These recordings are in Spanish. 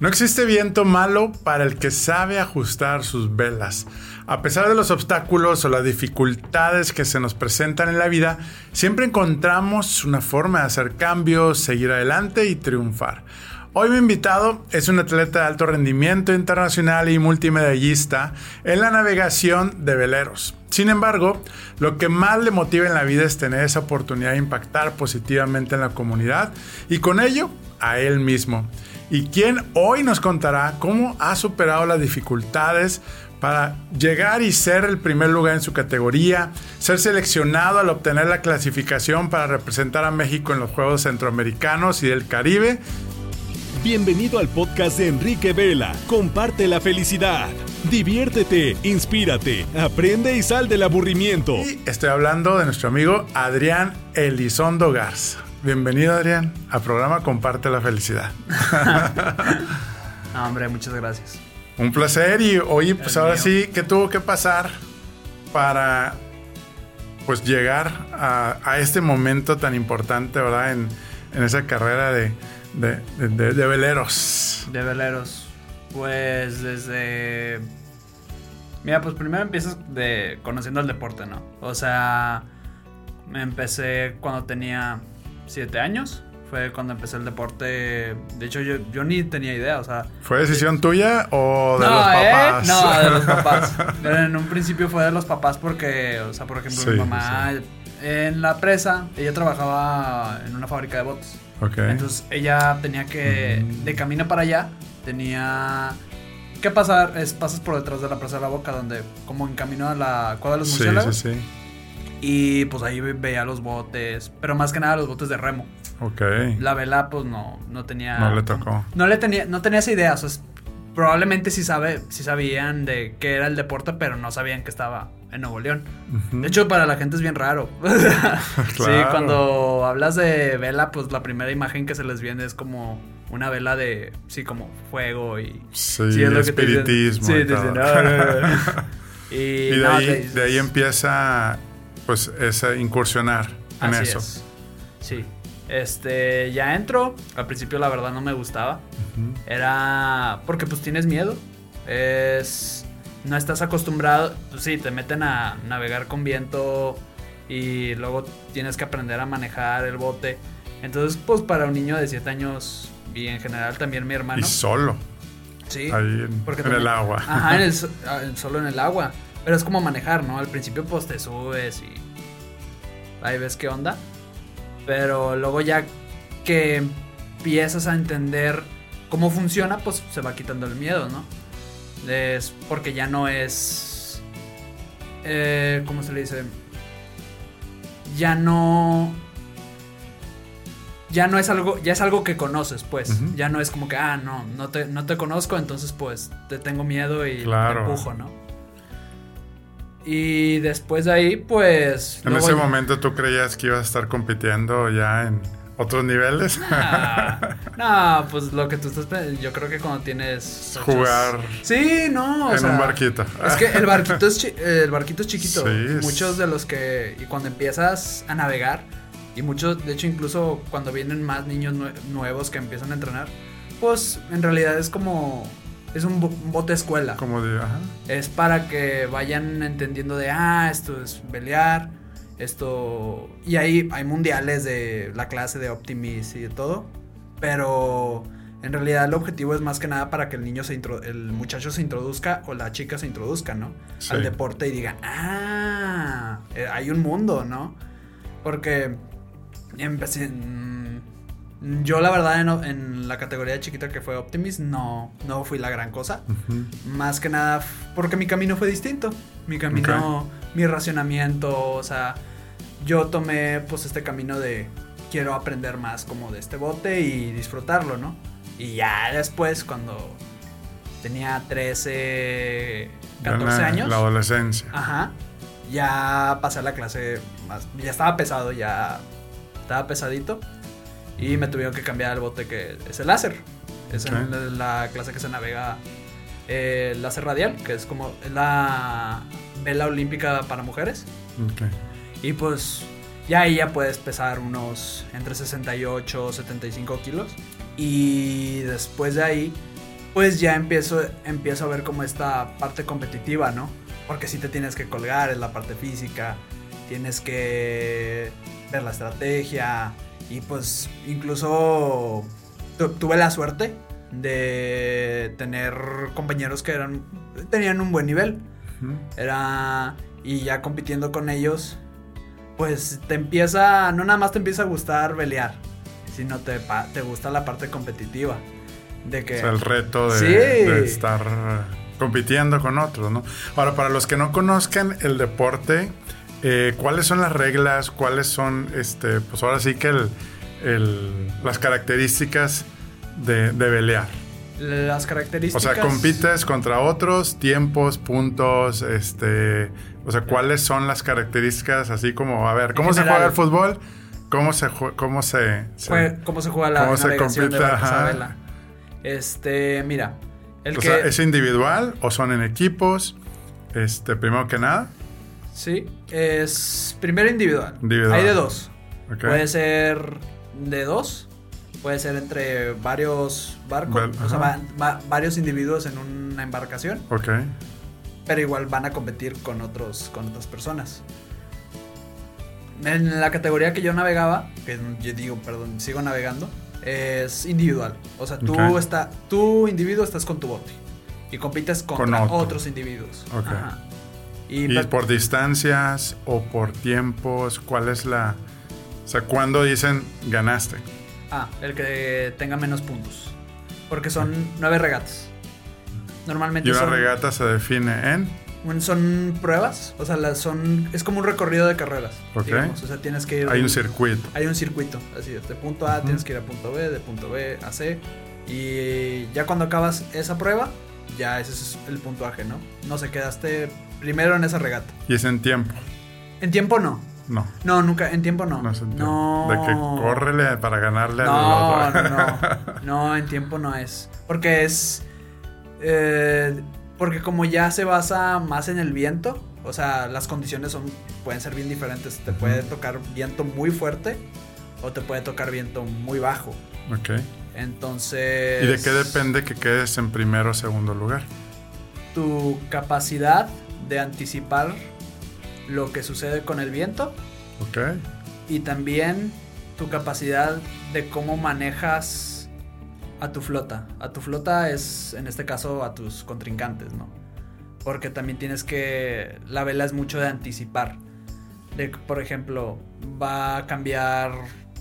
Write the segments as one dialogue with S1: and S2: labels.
S1: No existe viento malo para el que sabe ajustar sus velas. A pesar de los obstáculos o las dificultades que se nos presentan en la vida, siempre encontramos una forma de hacer cambios, seguir adelante y triunfar. Hoy mi invitado es un atleta de alto rendimiento internacional y multimedallista en la navegación de veleros. Sin embargo, lo que más le motiva en la vida es tener esa oportunidad de impactar positivamente en la comunidad y con ello a él mismo y quien hoy nos contará cómo ha superado las dificultades para llegar y ser el primer lugar en su categoría, ser seleccionado al obtener la clasificación para representar a México en los Juegos Centroamericanos y del Caribe.
S2: Bienvenido al podcast de Enrique Vela. Comparte la felicidad. Diviértete, inspírate, aprende y sal del aburrimiento.
S1: Y estoy hablando de nuestro amigo Adrián Elizondo Garza. Bienvenido Adrián al programa Comparte la Felicidad.
S3: no, hombre, muchas gracias.
S1: Un placer y oye, pues ahora sí, ¿qué tuvo que pasar para pues llegar a, este momento tan importante, ¿verdad? En, esa carrera de, de, veleros.
S3: De veleros. Pues desde... Mira, pues primero empiezas de conociendo el deporte, ¿no? O sea, me empecé cuando tenía siete años. Fue cuando empecé el deporte. De hecho, yo, yo ni tenía idea, o sea.
S1: ¿Fue decisión tuya o de los ¿eh? papás?
S3: No, de los papás. en un principio fue de los papás porque, o sea, por ejemplo, mi mamá en la presa, ella trabajaba en una fábrica de botes. Entonces ella tenía que, mm. de camino para allá, tenía que pasar, es, pasas por detrás de la presa de la boca, donde como en camino a la cuadra de los sí, Sí, sí. Y pues ahí veía los botes, pero más que nada los botes de remo.
S1: Ok.
S3: La vela, pues no, no tenía.
S1: No le tocó.
S3: No le tenía, no tenía esa idea. O sea, probablemente sí, sabe, sí sabían de qué era el deporte, pero no sabían que estaba en Nuevo León. De hecho, para la gente es bien raro. Sí, cuando hablas de vela, pues la primera imagen que se les viene es como una vela de, sí, como fuego y...
S1: Sí, espiritismo. sí, y, y, de, ahí, de ahí empieza pues es incursionar en eso.
S3: Sí. Este, ya entro. Al principio la verdad no me gustaba. Era porque pues tienes miedo. Es no estás acostumbrado, pues sí, te meten a navegar con viento y luego tienes que aprender a manejar el bote. Entonces, pues para un niño de 7 años y en general también mi hermano. Y
S1: solo.
S3: Sí.
S1: Ahí en, el agua.
S3: Ajá, ah, solo en el agua. Pero es como manejar, ¿no? Al principio pues te subes y ahí ves qué onda. Pero luego ya que empiezas a entender cómo funciona, pues se va quitando el miedo, ¿no? Es porque ya no es... Eh, ¿Cómo se le dice? Ya no... Ya no es algo, ya es algo que conoces, pues. Ya no es como que, ah, no, no te, no te conozco, entonces pues te tengo miedo y te empujo, ¿no? Y después de ahí, pues...
S1: En ese momento tú creías que ibas a estar compitiendo ya en otros niveles.
S3: no, pues lo que tú estás yo creo que cuando tienes
S1: jugar
S3: Sí, no,
S1: en un barquito.
S3: Es que el barquito es el barquito es chiquito. Muchos de los que y cuando empiezas a navegar y muchos, de hecho incluso cuando vienen más niños nuevos que empiezan a entrenar, pues en realidad es como es un, bote escuela.
S1: Como de, ajá.
S3: Es para que vayan entendiendo de, ah, esto es pelear, esto... Y ahí hay mundiales de la clase de Optimis y de todo, pero en realidad el objetivo es más que nada para que el niño se el muchacho se introduzca o la chica se introduzca, ¿no? Al deporte y digan, ah, eh, hay un mundo, ¿no? Porque empecé... Yo la verdad en, la categoría chiquita que fue Optimist no, no fui la gran cosa. Más que nada porque mi camino fue distinto. Mi camino, mi racionamiento, o sea, yo tomé pues este camino de quiero aprender más como de este bote y disfrutarlo, ¿no? Y ya después cuando tenía 13, 14 años.
S1: La adolescencia.
S3: Ajá. Ya pasé a la clase más, ya estaba pesado, ya estaba pesadito y me tuvieron que cambiar el bote que es el láser. Es la clase que se navega el eh, láser radial, que es como la vela olímpica para mujeres. Y pues ya ahí ya puedes pesar unos entre 68 y 75 kilos. Y después de ahí pues ya empiezo, empiezo a ver como esta parte competitiva, ¿no? Porque si te tienes que colgar, es la parte física, tienes que ver la estrategia y pues incluso tuve la suerte de tener compañeros que eran tenían un buen nivel. Era y ya compitiendo con ellos, pues te empieza, no nada más te empieza a gustar pelear, sino te, te gusta la parte competitiva. De que...
S1: el reto de, estar compitiendo con otros, ¿no? Ahora, para los que no conozcan el deporte, eh, ¿cuáles son las reglas? ¿Cuáles son, este, pues ahora sí que el, las características de, de pelear?
S3: Las características.
S1: O sea, compites contra otros, tiempos, puntos, este. O sea, ¿cuáles son las características? Así como, a ver, ¿cómo se juega el fútbol? ¿Cómo se, cómo se,
S3: ¿Cómo se juega la ¿cómo se compite? Este, mira.
S1: El o sea, ¿es individual o son en equipos? Este, primero que nada.
S3: Sí, es primero individual. individual. Hay de dos. Puede ser de dos puede ser entre varios barcos, o sea, varios individuos en una embarcación.
S1: Ok.
S3: Pero igual van a competir con, otros, con otras personas. En la categoría que yo navegaba, que yo digo, perdón, sigo navegando, es individual. O sea, tú, está, tú individuo estás con tu bote y compites contra otros individuos.
S1: Okay. Y, ¿Y por distancias o por tiempos? ¿Cuál es la... O sea, ¿cuándo dicen ganaste?
S3: Ah, el que tenga menos puntos. Porque son nueve regatas. Normalmente
S1: ¿Y una regata se define en?
S3: Son pruebas, o sea, las son es como un recorrido de carreras.
S1: Ok.
S3: o sea, tienes que ir.
S1: Hay un circuito.
S3: Hay un circuito, así es. De punto A tienes que ir a punto B, de punto B a C. Y ya cuando acabas esa prueba, ya ese es el puntuaje, ¿no? No se quedaste primero en esa regata.
S1: ¿Y es en tiempo?
S3: En tiempo no.
S1: No.
S3: No, nunca, en tiempo no.
S1: No, De que córrele para ganarle
S3: no, al otro. No, no, no. en tiempo no es. Porque es. Eh, porque como ya se basa más en el viento, o sea, las condiciones son pueden ser bien diferentes. Te puede tocar viento muy fuerte o te puede tocar viento muy bajo.
S1: Ok.
S3: Entonces.
S1: ¿Y de qué depende que quedes en primero o segundo lugar?
S3: Tu capacidad de anticipar lo que sucede con el viento.
S1: Ok.
S3: Y también tu capacidad de cómo manejas a tu flota. A tu flota es, en este caso, a tus contrincantes, ¿no? Porque también tienes que... La vela es mucho de anticipar. De, por ejemplo, va a cambiar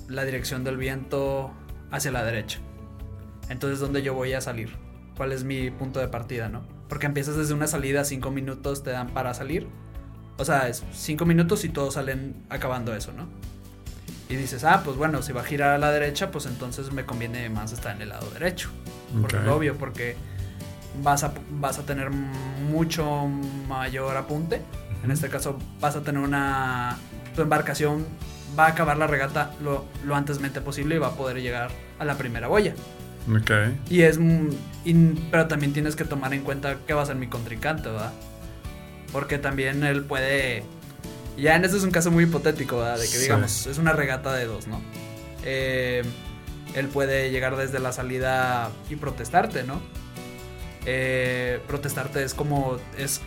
S3: la dirección del viento hacia la derecha. Entonces, ¿dónde yo voy a salir? ¿Cuál es mi punto de partida, no? Porque empiezas desde una salida, cinco minutos te dan para salir o sea, es cinco minutos y todos salen acabando eso, ¿no? Y dices, ah, pues bueno, si va a girar a la derecha, pues entonces me conviene más estar en el lado derecho. Porque es obvio, porque vas a, vas a tener mucho mayor apunte. En este caso, vas a tener una. Tu embarcación va a acabar la regata lo, lo antesmente posible y va a poder llegar a la primera boya.
S1: Ok.
S3: Y es. pero también tienes que tomar en cuenta que va a ser mi contrincante, ¿verdad? Porque también él puede. Ya en este es un caso muy hipotético, ¿verdad? De que digamos, es una regata de dos, ¿no? Eh, él puede llegar desde la salida y protestarte, ¿no? Eh, protestarte es como. es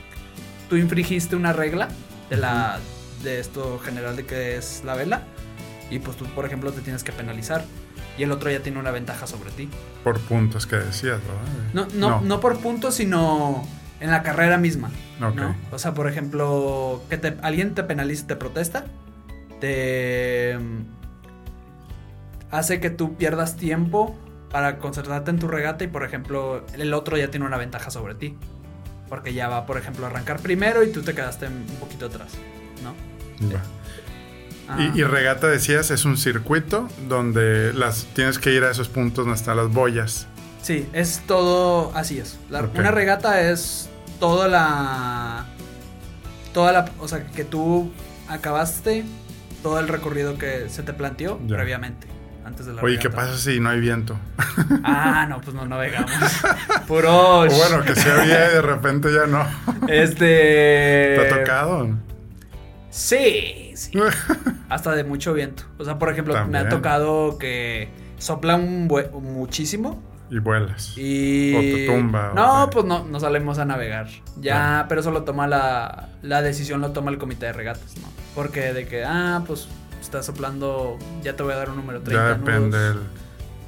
S3: Tú infringiste una regla de la. De esto general de que es la vela. Y pues tú, por ejemplo, te tienes que penalizar. Y el otro ya tiene una ventaja sobre ti.
S1: Por puntos que decías,
S3: ¿verdad? No, no, no, no por puntos, sino en la carrera misma. ¿no? O sea, por ejemplo, que te, alguien te penalice, te protesta, te mm, hace que tú pierdas tiempo para concentrarte en tu regata y, por ejemplo, el otro ya tiene una ventaja sobre ti. Porque ya va, por ejemplo, a arrancar primero y tú te quedaste un poquito atrás, ¿no?
S1: Y, regata, decías, es un circuito donde las tienes que ir a esos puntos donde están las boyas.
S3: Sí, es todo, así es. Una regata es toda la. Toda la. O sea, que tú acabaste todo el recorrido que se te planteó previamente. Antes de la
S1: Oye, ¿qué pasa si no hay viento?
S3: Ah, no, pues no navegamos. Puro.
S1: O bueno, que se había y de repente ya no.
S3: Este.
S1: ¿Te ha tocado?
S3: Sí, sí. Hasta de mucho viento. O sea, por ejemplo, me ha tocado que sopla un muchísimo
S1: Y vuelas.
S3: Y...
S1: O te tumba, o
S3: No,
S1: te-
S3: pues no, no salimos a navegar. Ya,
S1: Claro.
S3: pero eso lo toma la... La decisión lo toma el comité de regatas, ¿no? Porque de que, ah, pues estás soplando, ya te voy a dar un número 30
S1: Ya depende
S3: nudos.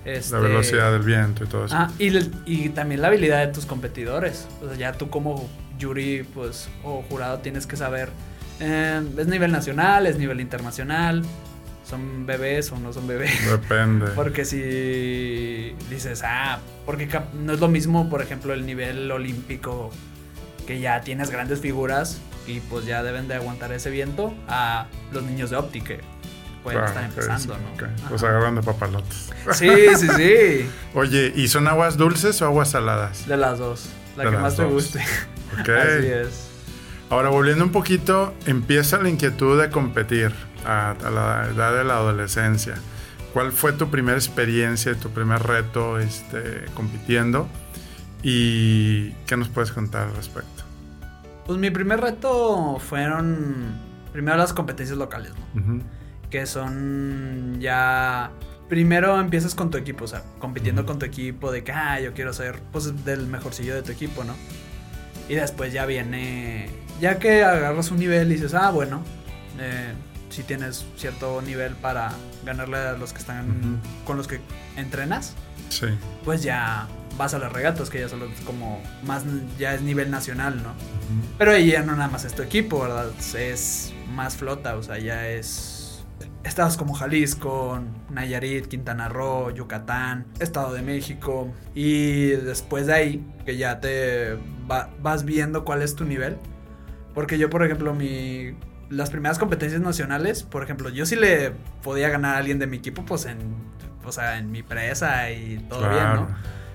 S1: el-
S3: Este,
S1: la velocidad del viento y todo eso.
S3: Ah, y, y también la habilidad de tus competidores. O sea, ya tú como jury, pues, o jurado tienes que saber. Eh, es nivel nacional, es nivel internacional. Son bebés o no son bebés.
S1: Depende.
S3: Porque si dices, ah, porque no es lo mismo, por ejemplo, el nivel olímpico, que ya tienes grandes figuras y pues ya deben de aguantar ese viento, a los niños de óptica. que Pueden
S1: Ah,
S3: estar empezando,
S1: sí,
S3: ¿no?
S1: ok.
S3: Ajá.
S1: Los agarran de papalotes.
S3: Sí, sí, sí.
S1: Oye, ¿y son aguas dulces o aguas saladas?
S3: De las dos. La
S1: De
S3: que más te guste.
S1: Ok.
S3: Así es.
S1: Ahora, volviendo un poquito, empieza la inquietud de competir a, a la edad de la adolescencia. ¿Cuál fue tu primera experiencia, tu primer reto este, compitiendo? ¿Y qué nos puedes contar al respecto?
S3: Pues mi primer reto fueron primero las competencias locales, ¿no? Que son ya... Primero empiezas con tu equipo, o sea, compitiendo con tu equipo de que, ah, yo quiero ser, pues, del mejorcillo de tu equipo, ¿no? Y después ya viene, ya que agarras un nivel y dices, ah, bueno, eh, si tienes cierto nivel para ganarle a los que están
S1: Ujú.
S3: con los que entrenas,
S1: Sí.
S3: pues ya vas a las regatas, que ya son los- como más, ya es nivel nacional, ¿no?
S1: Ujú.
S3: Pero ahí ya no nada más es tu equipo, ¿verdad? Es más flota, o sea, ya es... Estados como Jalisco, Nayarit, Quintana Roo, Yucatán, Estado de México. Y después de ahí, que ya te va- vas viendo cuál es tu nivel. Porque yo, por ejemplo, mi... Las primeras competencias nacionales, por ejemplo, yo sí le podía ganar a alguien de mi equipo, pues en... O sea, en mi presa y todo bien. ¿no?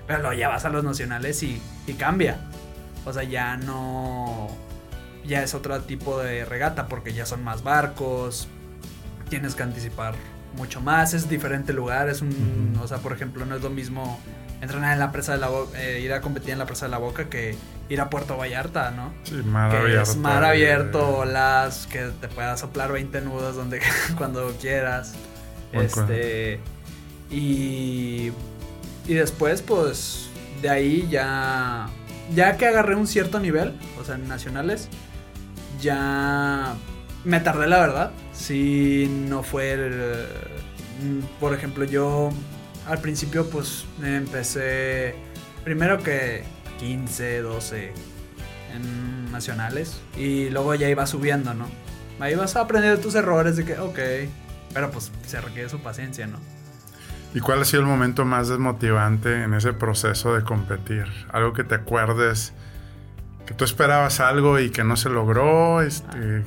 S3: Pero luego ya vas a los nacionales y, y cambia. O sea, ya no. Ya es otro tipo de regata porque ya son más barcos. Tienes que anticipar mucho más. Es diferente lugar. Es un. O sea, por ejemplo, no es lo mismo entrenar en la presa de la boca. ir a competir en la presa de la boca que ir a Puerto Vallarta, ¿no?
S1: Sí, mar
S3: que
S1: abierto.
S3: es mar abierto, olas, que te puedas soplar 20 nudos donde cuando quieras.
S1: Buen
S3: este y y después pues de ahí ya ya que agarré un cierto nivel, o sea, en nacionales, ya me tardé la verdad. Si no fue el- mm, por ejemplo, yo al principio pues empecé primero que 15, 12 en nacionales y luego ya iba subiendo, ¿no? Ahí vas a aprender de tus errores de que, ok, pero pues se requiere su paciencia, ¿no?
S1: ¿Y cuál ha sido el momento más desmotivante en ese proceso de competir? Algo que te acuerdes, que tú esperabas algo y que no se logró, este,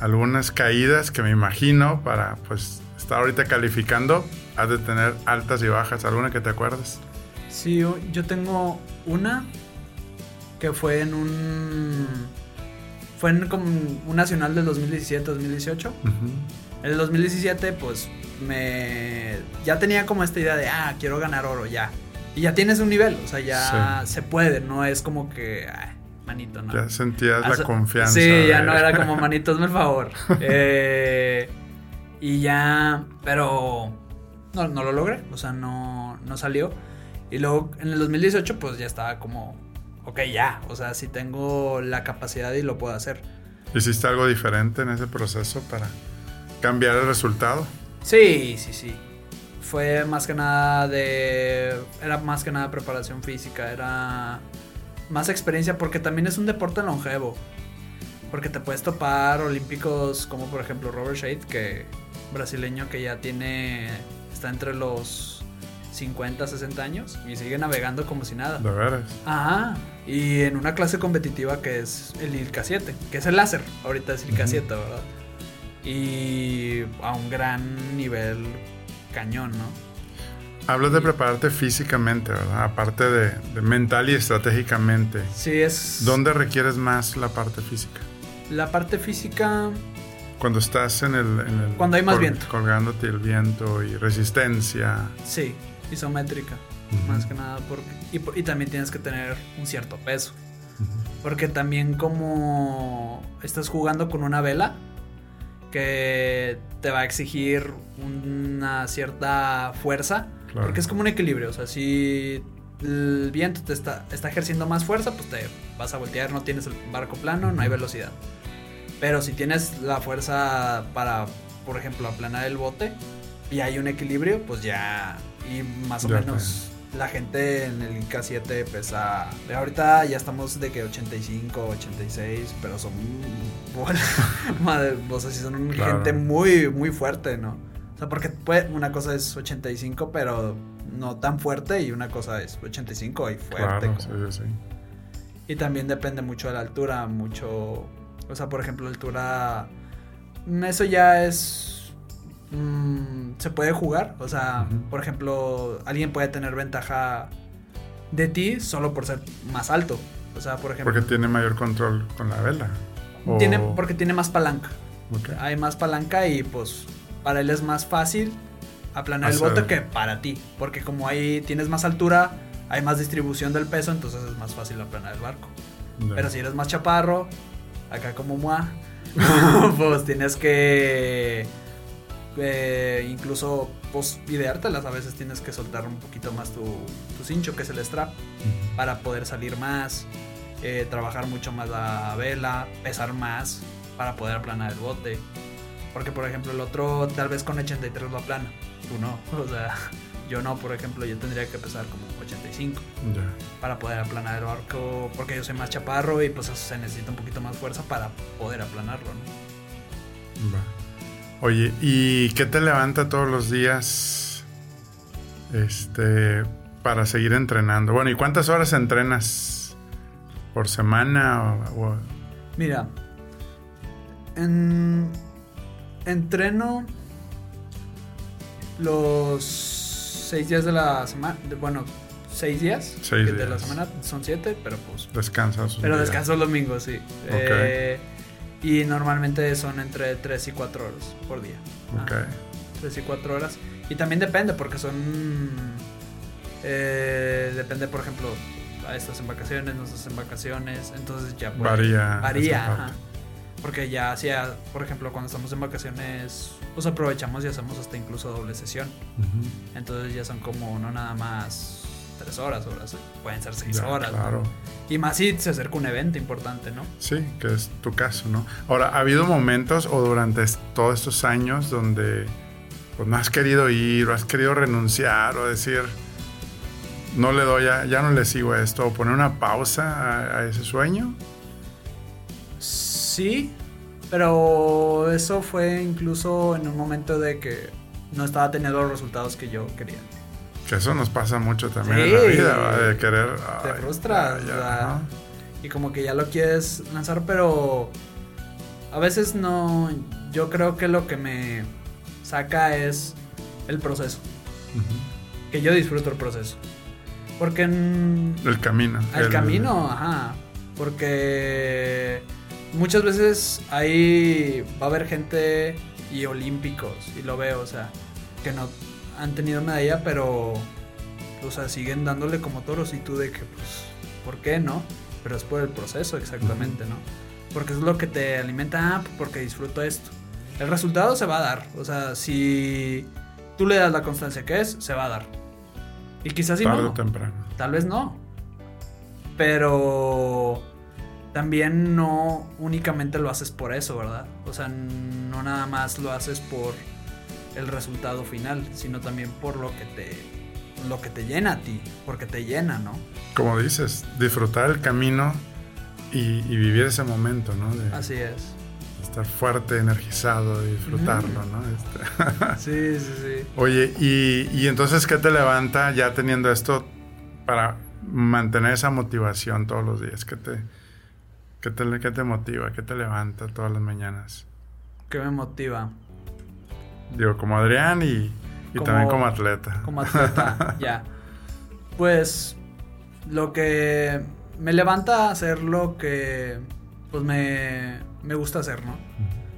S1: algunas caídas que me imagino para pues estar ahorita calificando, has de tener altas y bajas, alguna que te acuerdes.
S3: Sí, yo, tengo una que fue en un... Fue en como un nacional del 2017-2018.
S1: Ujú.
S3: En el 2017, pues me. Ya tenía como esta idea de, ah, quiero ganar oro ya. Y ya tienes un nivel, o sea, ya se puede, no es como que, ah, manito, ¿no?
S1: Ya sentías la confianza.
S3: Sí, ya no era como manito, hazme el favor. Eh, y ya, pero no, no lo logré, o sea, no, no salió. Y luego en el 2018, pues ya estaba como, ok, ya, o sea, si tengo la capacidad y lo puedo hacer.
S1: ¿Hiciste algo diferente en ese proceso para cambiar el resultado?
S3: Sí, sí, sí. Fue más que nada de. Era más que nada preparación física, era más experiencia porque también es un deporte longevo. Porque te puedes topar olímpicos como por ejemplo Robert Shade, que brasileño que ya tiene. Está entre los 50, 60 años y sigue navegando como si nada.
S1: De veras.
S3: Ajá. Y en una clase competitiva que es el ILCA 7, que es el láser. Ahorita es ILCA
S1: Ujú.
S3: 7, ¿verdad? Y a un gran nivel cañón, ¿no?
S1: Hablas de prepararte físicamente, ¿verdad? Aparte de, de mental y estratégicamente.
S3: Sí, es.
S1: ¿Dónde requieres más la parte física?
S3: La parte física.
S1: Cuando estás en el... en el-
S3: Cuando hay más viento.
S1: Colgándote el viento y resistencia.
S3: Sí, isométrica.
S1: Ujú.
S3: Más que nada. Porque, y, y también tienes que tener un cierto peso.
S1: Ujú.
S3: Porque también como estás jugando con una vela que te va a exigir una cierta fuerza.
S1: Claro.
S3: Porque es como un equilibrio. O sea, si el viento te está, está ejerciendo más fuerza, pues te vas a voltear, no tienes el barco plano, no hay velocidad. Pero si tienes la fuerza para, por ejemplo, aplanar el bote y hay un equilibrio, pues ya, y más o
S1: Ya
S3: menos la gente en el K7 pesa, de ahorita ya estamos de que 85, 86, pero son, bueno, madre, o sea, sí son
S1: Claro.
S3: gente muy, muy fuerte, ¿no? O sea, porque puede- una cosa es 85, pero no tan fuerte, y una cosa es 85 y fuerte.
S1: Claro,
S3: como-
S1: sí, sí.
S3: y también depende mucho de la altura, mucho... O sea, por ejemplo, altura... mm, Eso ya es... mm, se puede jugar. O sea, por ejemplo, alguien puede tener ventaja de ti solo por ser más alto. O sea, por ejemplo...
S1: Porque tiene mayor control con la vela. O-
S3: tiene, porque tiene más palanca.
S1: Ok.
S3: Hay más palanca y pues para él es más fácil aplanar el bote que para ti. Porque como ahí tienes más altura, hay más distribución del peso, entonces es más fácil aplanar el barco. Pero si eres más chaparro, acá como Mua, pues tienes que eh, incluso pues ideártelas. A veces tienes que soltar un poquito más tu, tu cincho, que es el strap, para poder salir más, eh, trabajar mucho más la vela, pesar más para poder aplanar el bote. Porque por ejemplo el otro tal vez con 83 lo aplana, tú no. O sea, yo no, por ejemplo, yo tendría que pesar como 85
S1: Ya.
S3: para poder aplanar el barco, porque yo soy más chaparro y pues se necesita un poquito más fuerza para poder aplanarlo, ¿no?
S1: Va. Oye, ¿y qué te levanta todos los días? Este, para seguir entrenando. Bueno, ¿y cuántas horas entrenas por semana? O, o-
S3: Mira, en, entreno los seis días de la semana, bueno, seis días,
S1: Seis
S3: de la semana son siete, pero pues,
S1: descansas?
S3: pero
S1: día?
S3: descanso los domingos, sí. Eh, y normalmente son entre tres y cuatro horas por día.
S1: Ok.
S3: Ah. 3 y 4 horas. Y también depende, porque son. eh, depende, por ejemplo, a estás en vacaciones, no estás en vacaciones. Entonces ya puede-
S1: Varía
S3: Varía, ajá. Porque ya hacía, por ejemplo, cuando estamos en vacaciones, pues aprovechamos y hacemos hasta incluso doble sesión. Entonces ya son como no nada más 3 horas, horas, pueden ser 6
S1: Ya,
S3: horas. ¿no?
S1: Claro.
S3: Y más si se acerca un evento importante, ¿no?
S1: Sí, que es tu caso, ¿no? Ahora, ¿ha habido momentos o durante todos estos años donde pues, no has querido ir o has querido renunciar o decir, no le doy, a- ya no le sigo a esto o poner una pausa a, a ese sueño?
S3: Sí, pero eso fue incluso en un momento de que no estaba teniendo los resultados que yo quería.
S1: Que eso nos pasa mucho también
S3: Sí.
S1: en la vida, ¿va? de querer...
S3: Te
S1: ay,
S3: frustras,
S1: ya.
S3: Y como que ya lo quieres lanzar, pero a veces no. Yo creo que lo que me saca es el proceso. Que yo disfruto el proceso. Porque en,
S1: El camino.
S3: El camino, ajá. Porque muchas veces ahí va a haber gente y olímpicos, y lo veo, o sea, que no han tenido medalla, pero, o sea, siguen dándole como toros y tú de que, pues, ¿por qué no? Pero es por el proceso, exactamente, ¿no? Porque es lo que te alimenta, ah, porque disfruto esto. El resultado se va a dar, o sea, si tú le das la constancia que es, se va a dar. Y quizás si
S1: Tarde
S3: no.
S1: o temprano.
S3: Tal vez no. Pero también no únicamente lo haces por eso, ¿verdad? O sea, no nada más lo haces por el resultado final, sino también por lo que te lo que te llena a ti, porque te llena, ¿no?
S1: Como dices, disfrutar el camino y, y vivir ese momento, ¿no? De
S3: Así es.
S1: estar fuerte, energizado y disfrutarlo, ¿no? Este-
S3: Sí, sí, sí.
S1: Oye, y, y entonces, ¿qué te levanta ya teniendo esto para mantener esa motivación todos los días? ¿Qué te, qué te, qué te motiva? ¿Qué te levanta todas las mañanas?
S3: ¿Qué me motiva?
S1: Digo, como Adrián y, y
S3: Como-
S1: también como atleta.
S3: Como atleta, ya. Pues lo que me levanta a hacer lo que pues me, me gusta hacer, ¿no?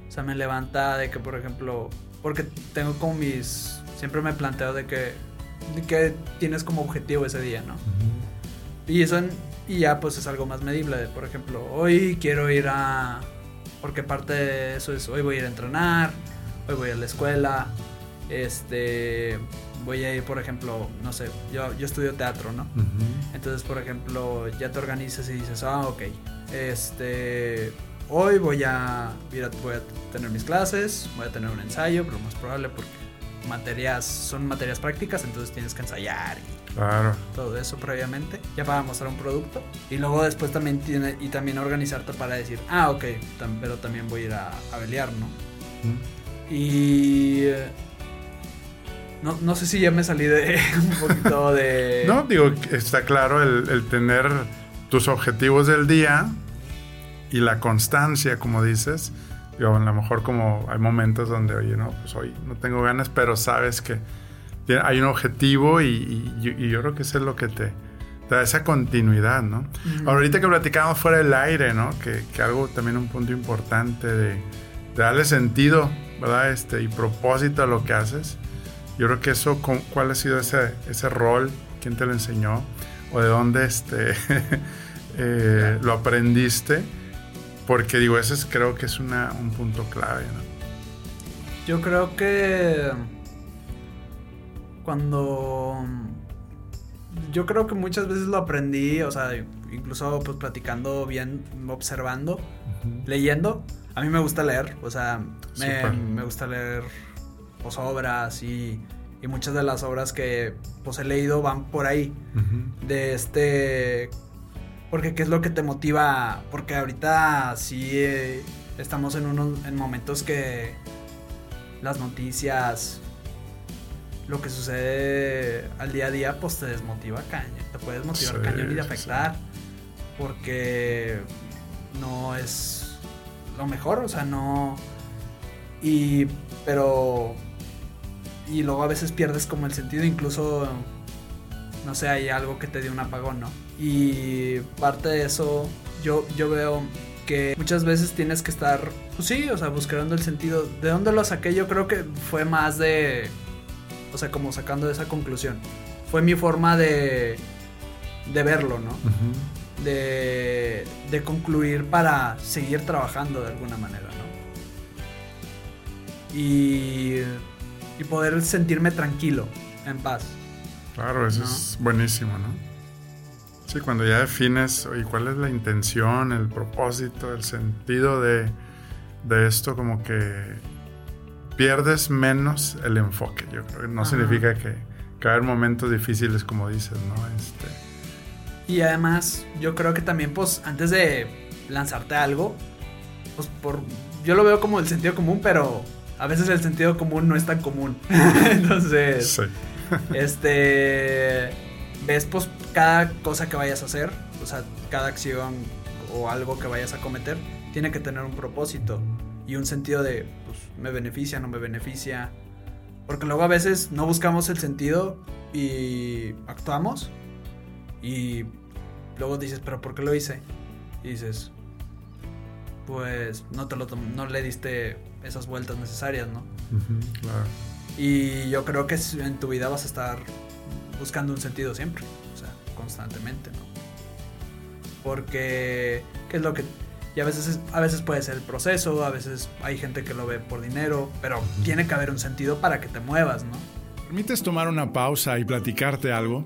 S3: O sea, me levanta de que, por ejemplo, porque tengo como mis... Siempre me planteo de que, de que tienes como objetivo ese día, ¿no? Y eso, en- y ya pues es algo más medible. Por ejemplo, hoy quiero ir a... Porque parte de eso es, hoy voy a ir a entrenar, hoy voy a la escuela, este... voy a ir, por ejemplo, no sé, yo, yo estudio teatro, ¿no? Entonces, por ejemplo, ya te organizas y dices, ah, ok, este, hoy voy a, voy a tener mis clases, voy a tener un ensayo, pero más probable porque materias, son materias prácticas, entonces tienes que ensayar y
S1: claro.
S3: todo eso previamente, ya para mostrar un producto. Y luego después también tiene, y también organizarte para decir, ah, ok, pero también voy a ir a, a velear, ¿no? Y... No, no, sé si ya me salí de un poquito de...
S1: no, digo, está claro el, el tener tus objetivos del día y la constancia, como dices, Digo, a lo mejor como hay momentos donde, oye, no, pues hoy no tengo ganas, pero sabes que hay un objetivo y, yo creo que eso es lo que te, da esa continuidad, ¿no? Ahorita que platicamos fuera del aire, ¿no? Que, algo también un punto importante de, darle sentido, ¿verdad? Este, y propósito a lo que haces. Yo creo que eso, ¿cuál ha sido ese, ese rol? ¿Quién te lo enseñó? ¿O de dónde este, eh, lo aprendiste? Porque digo, ese es, creo que es una, un punto clave, ¿no?
S3: Yo creo que cuando yo creo que muchas veces lo aprendí, o sea, incluso pues platicando bien, observando, leyendo. A mí me gusta leer, o sea, me, gusta leer pues, obras y, y, muchas de las obras que pues he leído van por ahí. De este porque qué es lo que te motiva, porque ahorita sí eh, estamos en unos en momentos que las noticias, lo que sucede al día a día, pues te desmotiva cañón, te puedes motivar cañón y de afectar, porque no es lo mejor, o sea, no... Y, pero... Y luego a veces pierdes como el sentido, incluso, no sé, hay algo que te dio un apagón, ¿no? Y parte de eso, yo, yo veo que muchas veces tienes que estar, pues sí, o sea, buscando el sentido. ¿De dónde lo saqué? Yo creo que fue más de, o sea, como sacando esa conclusión. Fue mi forma de, de verlo, ¿no? de, de concluir para seguir trabajando de alguna manera, ¿no? Y, y poder sentirme tranquilo, en paz.
S1: Claro, eso es buenísimo, ¿no? Sí, cuando ya defines y cuál es la intención, el propósito, el sentido de, esto, como que pierdes menos el enfoque. Yo creo que no significa que, que haber momentos difíciles, como dices, ¿no? Este...
S3: Y además, yo creo que también, pues, antes de lanzarte algo, pues, por, yo lo veo como el sentido común, pero a veces el sentido común no es tan común. Entonces, sí. este, ves, pues, cada cosa que vayas a hacer, o sea, cada acción o algo que vayas a cometer, tiene que tener un propósito y un sentido de, pues, me beneficia, no me beneficia. Porque luego a veces no buscamos el sentido y actuamos y luego dices, pero ¿por qué lo hice? Y dices, pues no, te lo no le diste esas vueltas necesarias, ¿no? claro. Y yo creo que en tu vida vas a estar buscando un sentido siempre constantemente, ¿no? Porque, ¿qué es lo que...? Y a veces, a veces puede ser el proceso, a veces hay gente que lo ve por dinero, pero tiene que haber un sentido para que te muevas, ¿no?
S1: ¿Permites tomar una pausa y platicarte algo?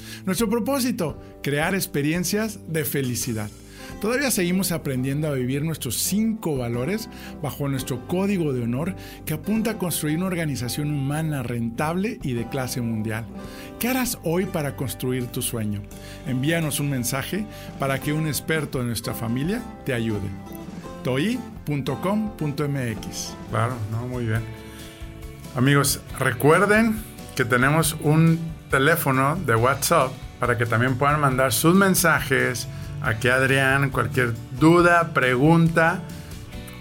S1: Nuestro propósito, crear experiencias de felicidad. Todavía seguimos aprendiendo a vivir nuestros cinco valores bajo nuestro código de honor que apunta a construir una organización humana rentable y de clase mundial. ¿Qué harás hoy para construir tu sueño? Envíanos un mensaje para que un experto de nuestra familia te ayude. toi.com.mx Claro, no, muy bien. Amigos, recuerden que tenemos un teléfono de WhatsApp para que también puedan mandar sus mensajes Aquí Adrián, cualquier duda, pregunta,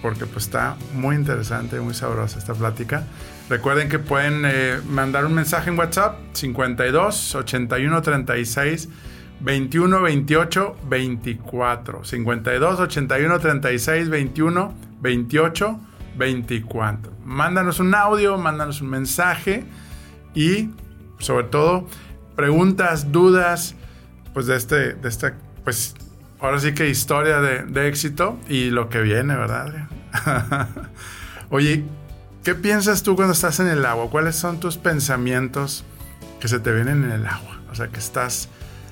S1: porque pues está muy interesante, muy sabrosa esta plática. Recuerden que pueden eh, mandar un mensaje en WhatsApp 52 81 36 21 28 24. 52 81 36 21 28 24. Mándanos un audio, mándanos un mensaje y sobre todo preguntas, dudas, pues de este, de esta, pues ahora sí que historia de, éxito y lo que viene, ¿verdad? Oye, ¿qué piensas tú cuando estás en el agua? ¿Cuáles son tus pensamientos que se te vienen en el agua? O sea, que estás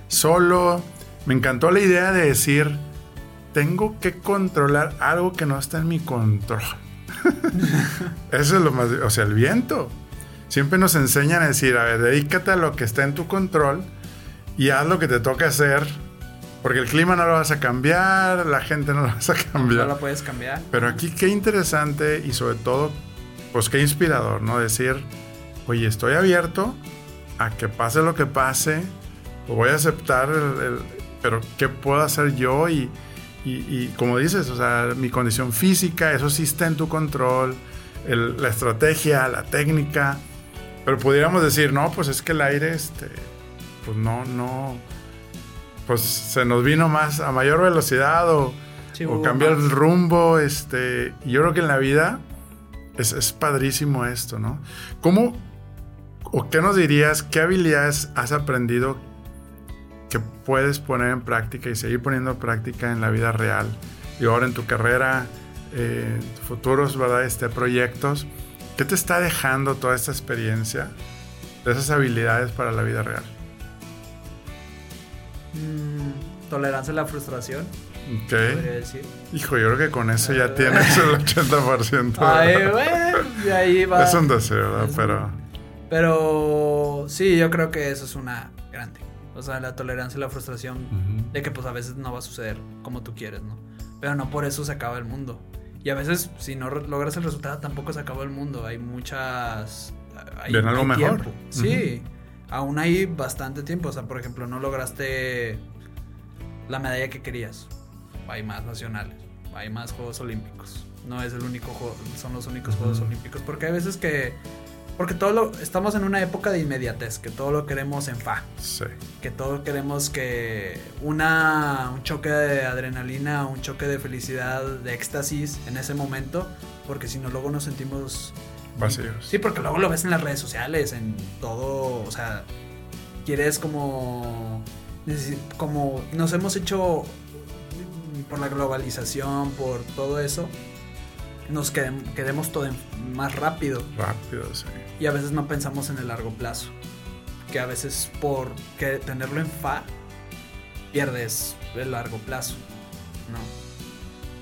S1: solo. Me encantó la idea de decir, tengo que controlar algo que no está en mi control. Eso es lo más, o sea, el viento. Siempre nos enseñan a decir, a ver, dedícate a lo que está en tu control y haz lo que te toca hacer porque el clima no lo vas a cambiar, la gente no lo vas a cambiar.
S3: No lo puedes cambiar.
S1: Pero aquí qué interesante y sobre todo, pues qué inspirador, ¿no? Decir, oye, estoy abierto a que pase lo que pase, voy a aceptar el, pero ¿qué puedo hacer yo? Y, y, como dices, o sea, mi condición física, eso sí está en tu control, la estrategia, la técnica, pero pudiéramos decir, no, pues es que el aire, este, pues no, no pues se nos vino más a mayor velocidad o, cambiar el rumbo. Este, y yo creo que en la vida es, padrísimo esto, ¿no? ¿Cómo o qué nos dirías, qué habilidades has aprendido que puedes poner en práctica y seguir poniendo en práctica en la vida real? Y ahora en tu carrera, eh, futuros, ¿verdad? Este, proyectos. ¿Qué te está dejando toda esta experiencia de esas habilidades para la vida real?
S3: Mm, tolerancia a la frustración.
S1: Ok. Decir. Hijo, yo creo que con eso ya eh, tienes el 80%.
S3: Ay, bueno, y ahí va.
S1: Es un deseo, ¿verdad? Pero.
S3: Pero sí, yo creo que eso es una grande. O sea, la tolerancia a la frustración de que pues a veces no va a suceder como tú quieres, ¿no? Pero no por eso se acaba el mundo. Y a veces si no logras el resultado tampoco se acaba el mundo. Hay muchas...
S1: Hay, algo mejor.
S3: Sí aún hay bastante tiempo. O sea, por ejemplo, no lograste la medalla que querías. Hay más nacionales, hay más Juegos Olímpicos. No es el único juego, son los únicos Juegos Olímpicos. Porque hay veces que. Porque todo lo. Estamos en una época de inmediatez, que todo lo queremos en fa.
S1: Sí.
S3: Que todo queremos que. Una. Un choque de adrenalina, un choque de felicidad, de éxtasis en ese momento. Porque si no, luego nos sentimos
S1: Vacíos.
S3: Sí, porque luego lo ves en las redes sociales, en todo, o sea, quieres como, como nos hemos hecho por la globalización, por todo eso, nos quedemos todo más rápido.
S1: Rápido, sí.
S3: Y a veces no pensamos en el largo plazo. Que a veces por que tenerlo en fa, pierdes el largo plazo, ¿no?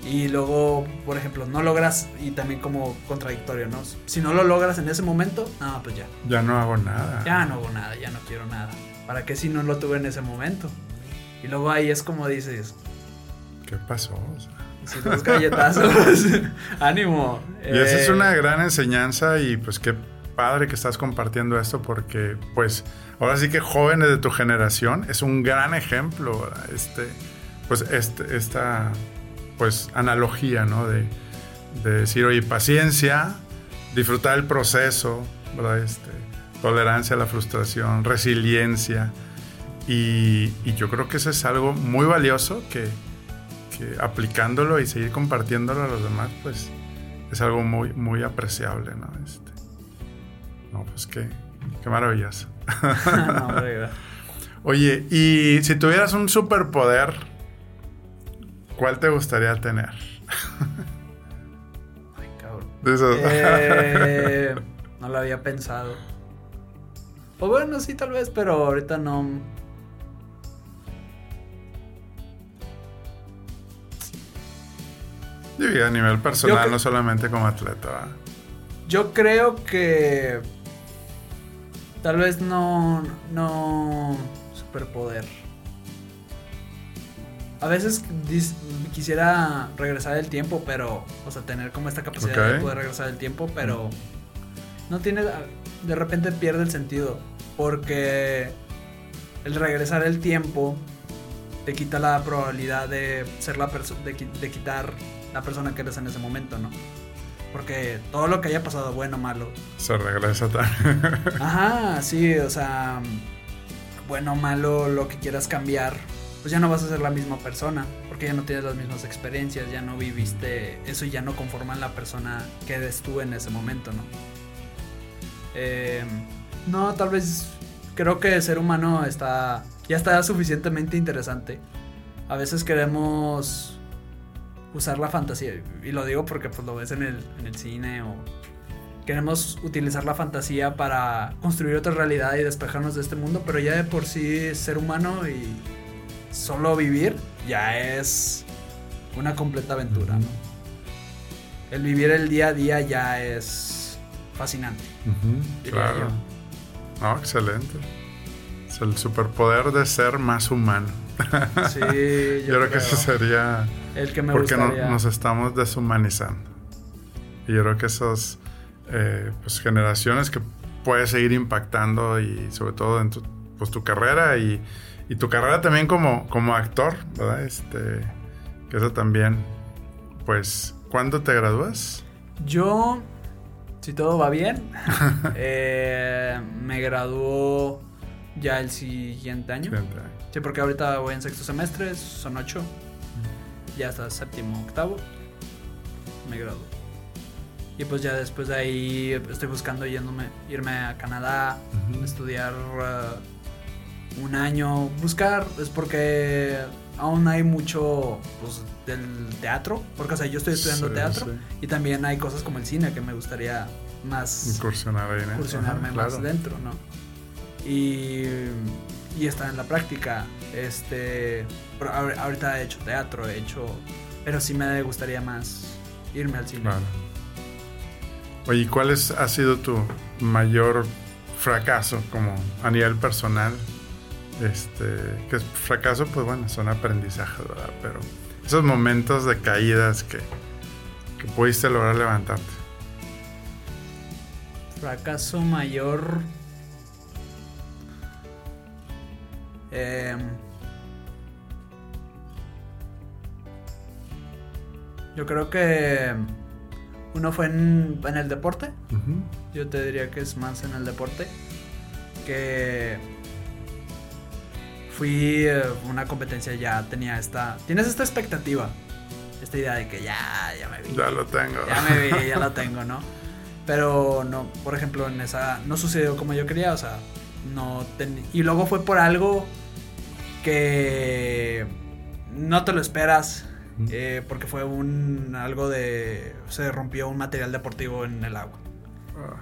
S3: y luego, por ejemplo, no logras, y también como contradictorio, ¿no? Si no lo logras en ese momento, no, pues ya.
S1: Ya no hago nada.
S3: Ya no hago nada, ya no quiero nada. ¿Para qué si no lo tuve en ese momento? Y luego ahí es como dices...
S1: ¿Qué pasó?
S3: si dos galletazos, ánimo.
S1: Y esa es eh, una gran enseñanza y pues qué padre que estás compartiendo esto porque pues ahora sí que jóvenes de tu generación es un gran ejemplo, este, pues este, esta pues analogía, ¿no? De, decir, oye, paciencia, disfrutar el proceso, ¿verdad? Este, tolerancia a la frustración, resiliencia. Y, yo creo que eso es algo muy valioso que, aplicándolo y seguir compartiéndolo a los demás, pues es algo muy, muy apreciable, ¿no? Este, no, pues qué, qué maravilloso. Oye, y si tuvieras un superpoder, ¿Cuál te gustaría tener?
S3: Ay, cabrón. Eh, no lo había pensado. O bueno, sí, tal vez, pero ahorita no.
S1: Yo a nivel personal, no solamente como atleta.
S3: Yo creo que. Tal vez no. No. Superpoder. A veces quisiera regresar el tiempo, pero, o sea, tener como esta capacidad de poder regresar el tiempo, pero no tiene, de repente pierde el sentido, porque el regresar el tiempo te quita la probabilidad de ser la persona, de, qui- de quitar la persona que eres en ese momento, ¿no? Porque todo lo que haya pasado, bueno, malo,
S1: Se regresa también.
S3: Ajá, sí, o sea, bueno, malo, lo que quieras cambiar, pues ya no vas a ser la misma persona, porque ya no tienes las mismas experiencias, ya no viviste eso y ya no conforman la persona que eres tú en ese momento, ¿no? Eh, no, tal vez creo que el ser humano está ya está suficientemente interesante. A veces queremos usar la fantasía, y lo digo porque pues lo ves en el, en el cine o queremos utilizar la fantasía para construir otra realidad y despejarnos de este mundo, pero ya de por sí ser humano y solo vivir ya es una completa aventura, ¿no? El vivir el día a día ya es fascinante. Diría
S1: claro. No, excelente. Es el superpoder de ser más humano.
S3: Sí,
S1: Yo, creo, que ese sería
S3: el que me
S1: porque no- nos estamos deshumanizando. Y yo creo que esas eh, pues, generaciones que puedes seguir impactando y sobre todo en tu, pues, tu carrera y, y tu carrera también como, como actor, ¿verdad? Este, que eso también, pues, ¿cuándo te gradúas?
S3: Yo, si todo va bien, eh, me graduó ya el siguiente año.
S1: Siguiente.
S3: Sí, porque ahorita voy en sexto semestre, son ocho. Ya hasta séptimo, octavo. Me graduó. Y pues ya después de ahí estoy buscando yéndome, irme a Canadá,
S1: Ujú.
S3: estudiar uh, un año, buscar, es porque aún hay mucho pues, del teatro, porque o sea, yo estoy estudiando
S1: Sí,
S3: teatro
S1: sí.
S3: y también hay cosas como el cine que me gustaría más
S1: Incursionar ahí
S3: incursionarme
S1: Ajá,
S3: más dentro, ¿no? Y, y estar en la práctica. Este, ahorita he hecho teatro, he hecho, pero sí me gustaría más irme al cine.
S1: Claro. Oye, ¿y ¿cuál es- ha sido tu mayor fracaso como a nivel personal? Este, que es fracaso, pues bueno, son aprendizajes, ¿verdad? Pero esos momentos de caídas que, que pudiste lograr levantarte.
S3: Fracaso mayor. Em, yo creo que uno fue en, en el deporte. Yo te diría que es más en el deporte. Que fui a una competencia, ya tenía esta. Tienes esta expectativa. Esta idea de que ya, ya me vi.
S1: Ya lo tengo.
S3: Ya me vi, ya lo tengo, ¿no? Pero no, por ejemplo, en esa no sucedió como yo quería, o sea, no ten- y luego fue por algo que no te lo esperas, Eh, porque fue un algo de se rompió un material deportivo en el agua.
S1: Ah,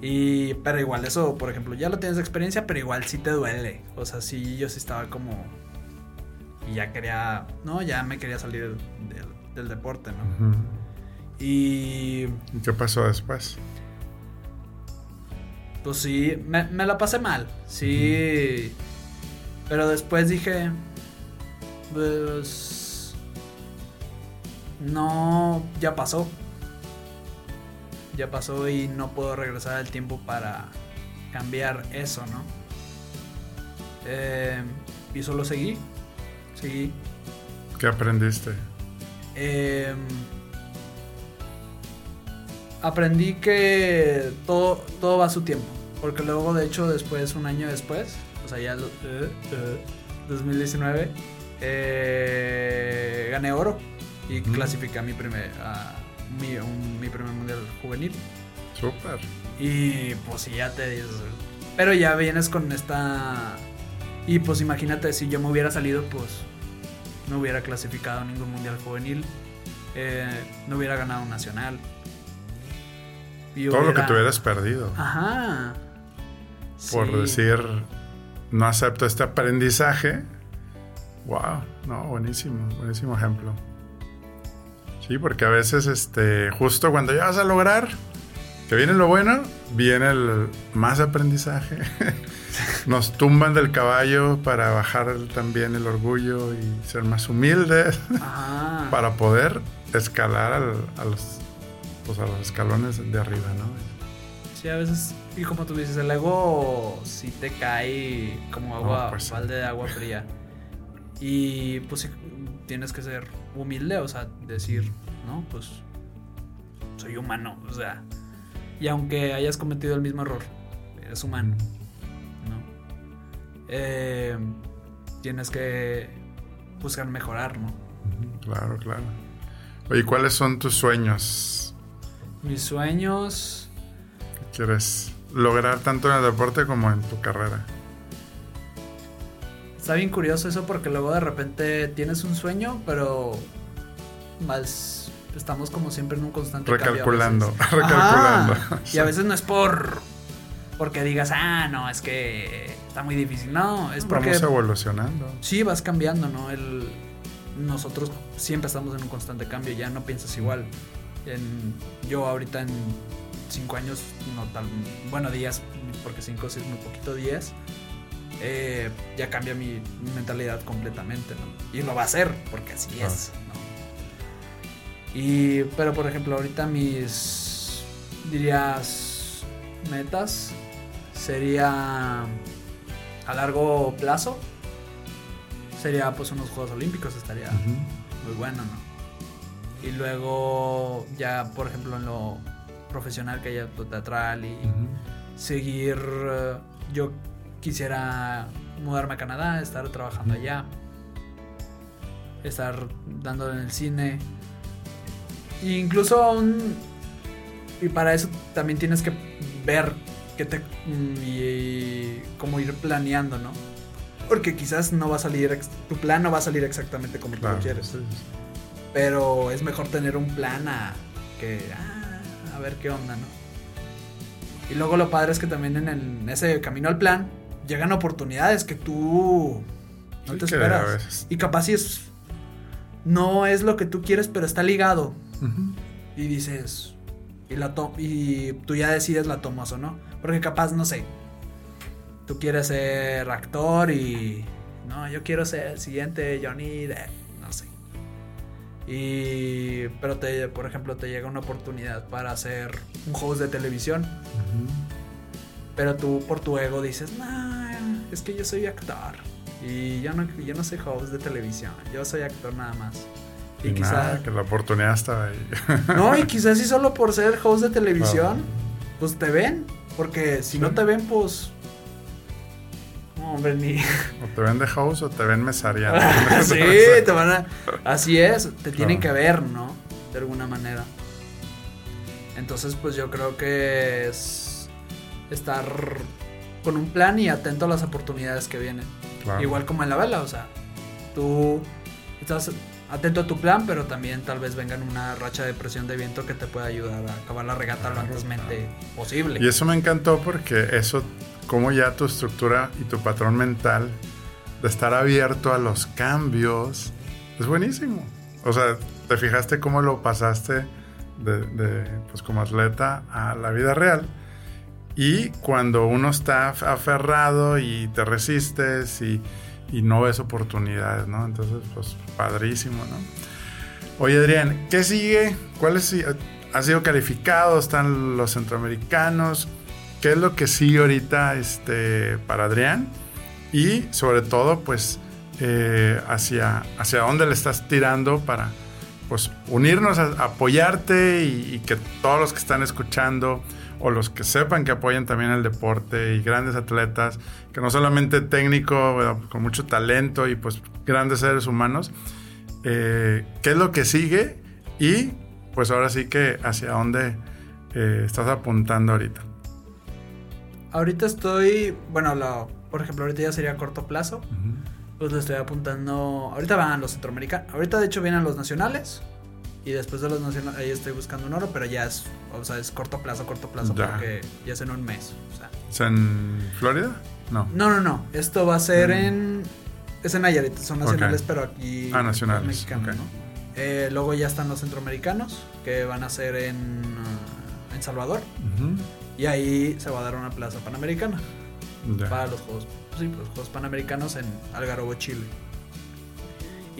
S3: Y pero igual eso, por ejemplo, ya lo tienes de experiencia, pero igual sí te duele. O sea, sí yo sí estaba como y ya quería, no, ya me quería salir del, del deporte, ¿no? Y
S1: ¿Y qué pasó después?
S3: Pues sí, me, me la pasé mal, sí. Pero después dije, pues... No, ya pasó. Ya pasó y no puedo regresar al tiempo para cambiar eso, ¿no? Eh, y solo seguí, seguí.
S1: ¿Qué aprendiste?
S3: Eh, aprendí que todo, todo va a su tiempo. Porque luego, de hecho, después, un año después, o sea, ya eh, eh, 2019, eh, gané oro y
S1: Ujú.
S3: clasifiqué a mi primer, a mi, un- mi primer mundial juvenil.
S1: Súper.
S3: Y pues sí, ya te dices. Pero ya vienes con esta. Y pues imagínate, si yo me hubiera salido, pues no hubiera clasificado a ningún mundial juvenil. eh, no hubiera ganado un nacional. y
S1: Todo lo que te hubieras perdido.
S3: Ajá.
S1: por
S3: Sí.
S1: decir no acepto este aprendizaje. Wow, no, buenísimo, buenísimo ejemplo. Sí, porque a veces este justo cuando ya vas a lograr que viene lo bueno, viene el más aprendizaje. Nos tumban del caballo para bajar también el orgullo y ser más humildes
S3: Ajá.
S1: para poder escalar al- a los pues a los escalones de arriba, ¿no?
S3: Sí, a veces. Y como tú dices, el ego sí te cae como agua,
S1: pues sí.
S3: balde de agua fría. Y pues tienes que ser humilde, o sea, decir, no, pues soy humano, o sea, y aunque hayas cometido el mismo error, eres humano, ¿no? Eh, tienes que buscar mejorar, ¿no?
S1: Claro, claro. Oye, ¿cuáles son tus sueños?
S3: Mis sueños...
S1: ¿Qué quieres lograr tanto en el deporte como en tu carrera?
S3: Está bien curioso eso porque luego de repente tienes un sueño, pero más estamos como siempre en un constante
S1: recalculando,
S3: cambio
S1: recalculando.
S3: Y a veces no es por porque digas, "Ah, no, es que está muy difícil." No, es porque
S1: vamos evolucionando.
S3: Sí, vas cambiando, ¿no? El nosotros siempre estamos en un constante cambio, ya no piensas igual. En, yo ahorita en cinco años, no tal, bueno, días, porque cinco sí es muy poquito, días, eh, ya cambia mi mentalidad completamente, ¿no? Y lo va a hacer, porque así es, ¿no? Y, pero por ejemplo, ahorita mis, dirías, metas sería a largo plazo, sería pues unos Juegos Olímpicos, estaría muy bueno, ¿no? Y luego ya, por ejemplo, en lo profesional que haya lo teatral y seguir, uh, yo quisiera mudarme a Canadá, estar trabajando allá, estar dando en el cine. E incluso aún, y para eso también tienes que ver que te y, cómo ir planeando, ¿no? Porque quizás no va a salir, tu plan no va a salir exactamente como tú lo quieres. Pero es mejor tener un plan a que, ah, a ver qué onda, ¿no? Y luego lo padre es que también en, el, en ese camino al plan llegan oportunidades que tú no te esperas. Y capaz si es, no es lo que tú quieres, pero está ligado. Y dices, y, la to- y tú ya decides la tomas o no. Porque capaz, no sé, tú quieres ser actor y... No, yo quiero ser el siguiente Johnny Depp, no sé. Y... Pero te, por ejemplo, te llega una oportunidad para hacer un host de televisión. Pero tú por tu ego dices, no, es que yo soy actor. Y yo no, yo no soy host de televisión, yo soy actor nada más. Y,
S1: Y
S3: quizás...
S1: nada, que la oportunidad estaba ahí.
S3: No, y quizás si solo por ser host de televisión, pues te ven. Porque si
S1: Sí.
S3: no te ven, pues. No, hombre, ni.
S1: o te ven de house o te ven mesariano.
S3: sí, te van a. Así es, te tienen que ver, ¿no? De alguna manera. Entonces, pues yo creo que es estar con un plan y atento a las oportunidades que vienen.
S1: Claro.
S3: Igual como en la vela, o sea, tú estás atento a tu plan, pero también tal vez vengan una racha de presión de viento que te pueda ayudar a acabar la regata lo
S1: Claro,
S3: antesmente posible.
S1: Y eso me encantó porque eso, como ya tu estructura y tu patrón mental de estar abierto a los cambios, es buenísimo. O sea, te fijaste cómo lo pasaste de, de, pues como atleta a la vida real. Y cuando uno está aferrado y te resistes y, no ves oportunidades, ¿no? Entonces, pues padrísimo, ¿no? Oye, Adrián, ¿qué sigue? ¿Cuáles ha sido calificado? ¿Están los centroamericanos? ¿Qué es lo que sigue ahorita este, para Adrián? Y sobre todo, pues, eh, hacia, hacia dónde le estás tirando para pues, unirnos, a apoyarte y, y que todos los que están escuchando o los que sepan que apoyan también el deporte y grandes atletas, que no solamente técnico, bueno, con mucho talento y pues grandes seres humanos, eh, qué es lo que sigue y pues ahora sí que hacia dónde eh, estás apuntando ahorita.
S3: Ahorita estoy, bueno, lo- por ejemplo, ahorita ya sería a corto plazo. Pues le estoy apuntando. Ahorita van los centroamericanos. Ahorita de hecho vienen los nacionales. Y después de los nacionales, ahí estoy buscando un oro, pero ya es, o sea, es corto plazo, corto plazo,
S1: Ya.
S3: porque ya es en un mes. O sea.
S1: ¿Es en Florida? No.
S3: No, no, no. Esto va a ser
S1: Mm.
S3: en. Es en Nayarit, son nacionales, pero aquí.
S1: Ah, nacionales,
S3: es mexicano,
S1: ok.
S3: ¿no? Eh, luego ya están los centroamericanos, que van a ser en. uh, en Salvador. Y ahí se va a dar una plaza panamericana.
S1: Ya.
S3: para los Juegos, sí, pues, los Juegos Panamericanos en Algarrobo, Chile.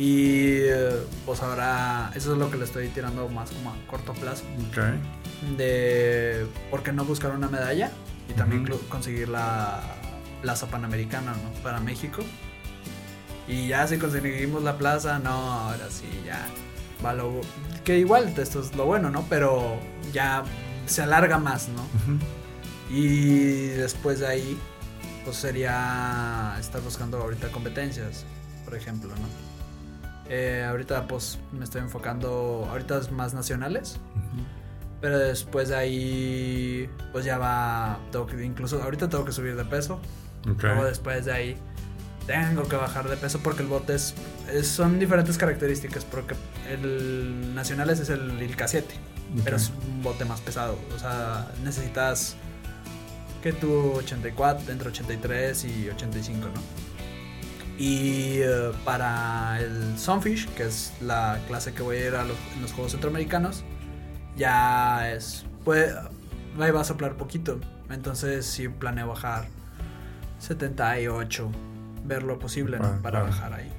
S3: Y eh, pues ahora eso es lo que le estoy tirando más como a corto plazo.
S1: Ok.
S3: De por qué no buscar una medalla y también conseguir la plaza panamericana ¿no? para México. Y ya si conseguimos la plaza, no, ahora sí, ya va lo... Que igual esto es lo bueno, ¿no? Pero ya se alarga más, ¿no? Y después de ahí, pues sería estar buscando ahorita competencias, por ejemplo, ¿no? Eh, ahorita pues me estoy enfocando, ahorita es más nacionales, pero después de ahí pues ya va, tengo que- incluso ahorita tengo que subir de peso, luego después de ahí tengo que bajar de peso porque el bote es, es- son diferentes características, porque el nacionales es el Ilka 7, pero
S1: Ok.
S3: es un bote más pesado, o sea, necesitas que tu 84, entre 83 y 85, ¿no? Y eh, para el Sunfish, que es la clase que voy a ir a los, en los Juegos Centroamericanos, ya es. Pues ahí va a soplar poquito. Entonces sí planeo bajar 78, ver lo posible ¿no?
S1: Claro,
S3: para bajar ahí.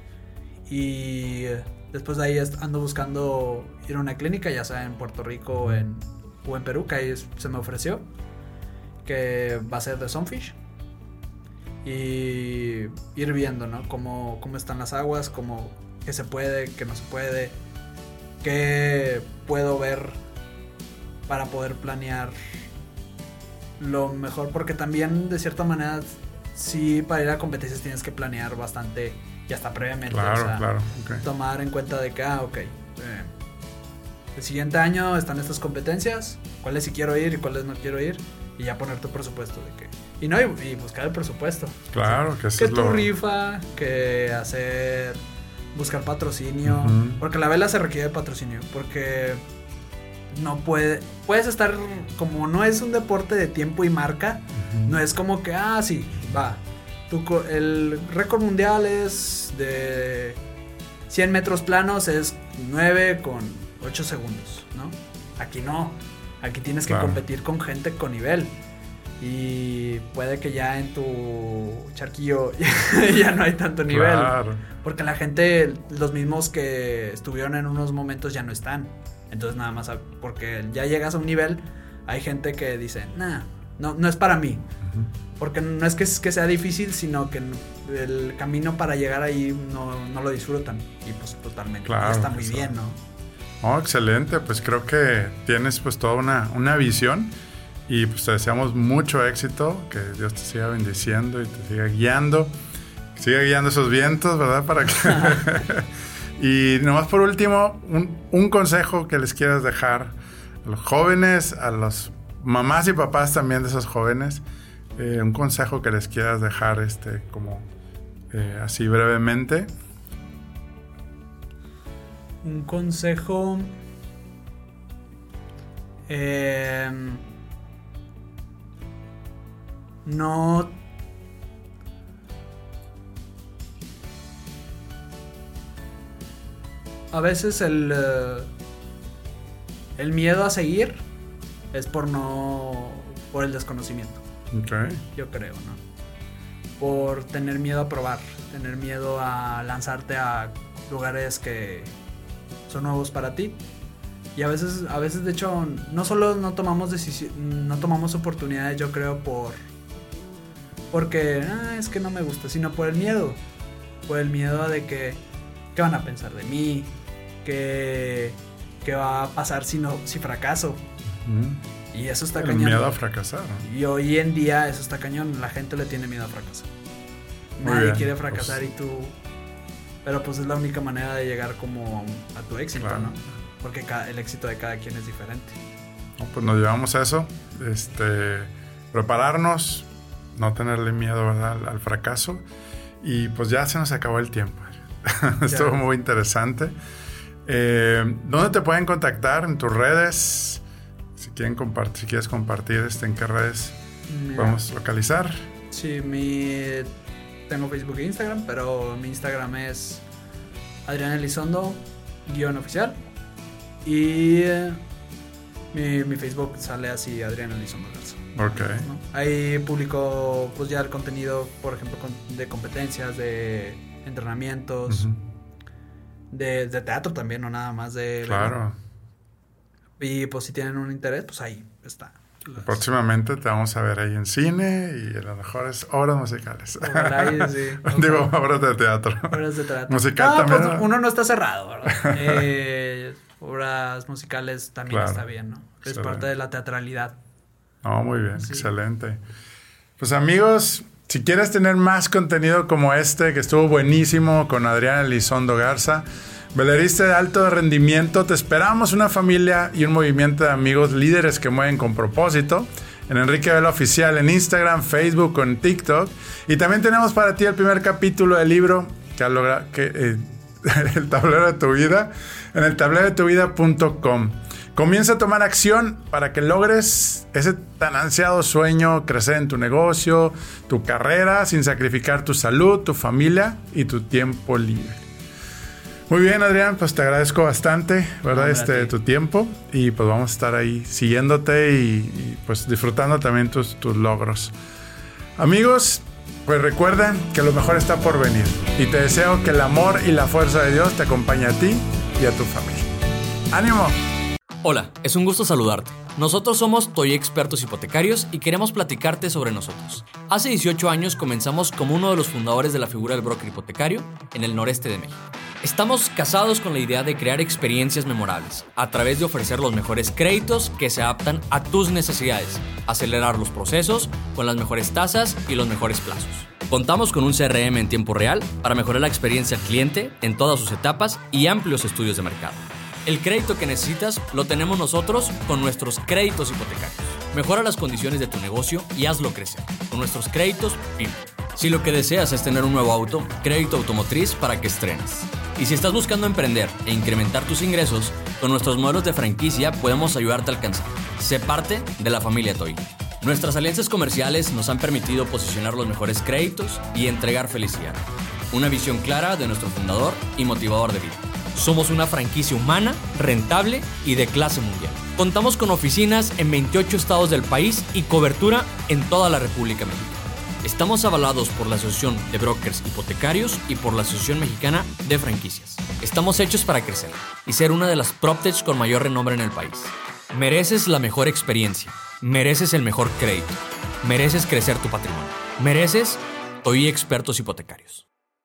S3: Y eh, después de ahí ando buscando ir a una clínica, ya sea en Puerto Rico o en, o en Perú, que ahí se me ofreció, que va a ser de Sunfish. Y ir viendo, ¿no? Cómo, cómo están las aguas, cómo, qué se puede, qué no se puede, qué puedo ver para poder planear lo mejor, porque también de cierta manera, sí, para ir a competencias tienes que planear bastante y hasta previamente.
S1: Claro,
S3: o sea,
S1: claro.
S3: tomar en cuenta de que, ah, ok, eh, el siguiente año están estas competencias, cuáles sí quiero ir y cuáles no quiero ir, y ya poner tu presupuesto de que... Y no, y, y buscar el presupuesto.
S1: Claro, que eso
S3: Que
S1: es
S3: tu
S1: lo...
S3: rifa, que hacer, buscar patrocinio, porque la vela se requiere de patrocinio, porque no puede, puedes estar, como no es un deporte de tiempo y marca, no es como que, ah, sí, va. Tu el récord mundial es de 100 metros planos, es 9 con 8 segundos, ¿no? Aquí no. Aquí tienes que
S1: Claro.
S3: competir con gente con nivel. Y puede que ya en tu charquillo ya no hay tanto nivel.
S1: Claro.
S3: Porque la gente, los mismos que estuvieron en unos momentos ya no están. Entonces nada más, porque ya llegas a un nivel, hay gente que dice, nah, no, no es para mí.
S1: Ujú.
S3: Porque no es que, es que sea difícil, sino que el camino para llegar ahí no, no lo disfrutan. Y pues totalmente.
S1: Claro,
S3: y está muy
S1: eso.
S3: bien, ¿no?
S1: Oh, excelente. Pues creo que tienes pues toda una, una visión y pues te deseamos mucho éxito, que Dios te siga bendiciendo y te siga guiando, que siga guiando esos vientos, ¿verdad? Para que... y nomás por último, un, un consejo que les quieras dejar a los jóvenes, a los mamás y papás también de esos jóvenes, eh, un consejo que les quieras dejar este como eh, así brevemente.
S3: Un consejo. em, no. A veces el. eh, el miedo a seguir es por no. por el desconocimiento
S1: Ok.
S3: yo creo, ¿no? Por tener miedo a probar, tener miedo a lanzarte a lugares que son nuevos para ti. Y a veces, a veces de hecho, no solo no tomamos no tomamos oportunidades, yo creo, por porque "Ah, es que no me gusta, sino por el miedo. Por el miedo de que qué van a pensar de mí, que qué va a pasar si no si fracaso.
S1: Mm.
S3: Y eso está
S1: El
S3: cañón.
S1: miedo a fracasar.
S3: Y hoy en día eso está cañón, la gente le tiene miedo a fracasar.
S1: Muy
S3: Nadie
S1: bien,
S3: quiere fracasar
S1: pues.
S3: y tú... Pero pues es la única manera de llegar como a tu éxito,
S1: Claro.
S3: ¿no? Porque ca- el éxito de cada quien es diferente.
S1: No, pues nos llevamos a eso. Este, prepararnos, no tenerle miedo al, al fracaso. Y pues ya se nos acabó el tiempo. Estuvo muy interesante. Eh, ¿Dónde te pueden contactar? ¿En tus redes? Si, quieren compartir, si quieres compartir, este, ¿en qué redes
S3: Mira,
S1: podemos localizar?
S3: Sí, mi... Tengo Facebook e Instagram, pero mi Instagram es Adrián Elizondo, guion oficial. Y eh, mi, mi Facebook sale así, Adrián Elizondo Garza.
S1: Ok.
S3: ¿no? Ahí publico pues ya el contenido, por ejemplo, de competencias, de entrenamientos, de teatro también, no nada más de...
S1: Claro.
S3: Y pues si tienen un interés, pues ahí está.
S1: Próximamente te vamos a ver ahí en cine y en las mejores obras musicales.
S3: Ojalá y sí.
S1: Digo, obras de teatro.
S3: Obras de teatro.
S1: Musical
S3: No,
S1: también.
S3: pues,
S1: ¿no?
S3: uno no está cerrado, ¿verdad? Eh, obras musicales también
S1: Claro.
S3: está bien, ¿no? Es
S1: Excelente.
S3: parte de la teatralidad.
S1: No, muy bien,
S3: Sí.
S1: excelente. Pues amigos, si quieres tener más contenido como este, que estuvo buenísimo con Adrián Elizondo Garza, velerista de alto rendimiento, te esperamos una familia y un movimiento de amigos líderes que mueven con propósito. En Enrique Vela Oficial, en Instagram, Facebook, en TikTok. Y también tenemos para ti el primer capítulo del libro que que, eh, el tablero de tu vida en el tablero de tu vida.com. Comienza a tomar acción para que logres ese tan ansiado sueño, crecer en tu negocio, tu carrera, sin sacrificar tu salud, tu familia y tu tiempo libre. Muy bien, Adrián, pues te agradezco bastante, ¿verdad?
S3: Hombre,
S1: este, tu tiempo y pues vamos a estar ahí siguiéndote y, y, pues disfrutando también tus, tus logros. Amigos, pues recuerden que lo mejor está por venir y te deseo que el amor y la fuerza de Dios te acompañe a ti y a tu familia. ¡Ánimo!
S4: Hola, es un gusto saludarte. Nosotros somos Toy Expertos Hipotecarios y queremos platicarte sobre nosotros. Hace 18 años comenzamos como uno de los fundadores de la figura del broker hipotecario en el noreste de México. Estamos casados con la idea de crear experiencias memorables a través de ofrecer los mejores créditos que se adaptan a tus necesidades, acelerar los procesos con las mejores tasas y los mejores plazos. Contamos con un CRM en tiempo real para mejorar la experiencia al cliente en todas sus etapas y amplios estudios de mercado. El crédito que necesitas lo tenemos nosotros con nuestros créditos hipotecarios. Mejora las condiciones de tu negocio y hazlo crecer con nuestros créditos PIM. Si lo que deseas es tener un nuevo auto, crédito automotriz para que estrenes. Y si estás buscando emprender e incrementar tus ingresos, con nuestros modelos de franquicia podemos ayudarte a alcanzar. Sé parte de la familia Toy. Nuestras alianzas comerciales nos han permitido posicionar los mejores créditos y entregar felicidad. Una visión clara de nuestro fundador y motivador de vida. Somos una franquicia humana, rentable y de clase mundial. Contamos con oficinas en 28 estados del país y cobertura en toda la República Mexicana. Estamos avalados por la Asociación de Brokers Hipotecarios y por la Asociación Mexicana de Franquicias. Estamos hechos para crecer y ser una de las PropTech con mayor renombre en el país. Mereces la mejor experiencia. Mereces el mejor crédito. Mereces crecer tu patrimonio. Mereces Toy Expertos Hipotecarios.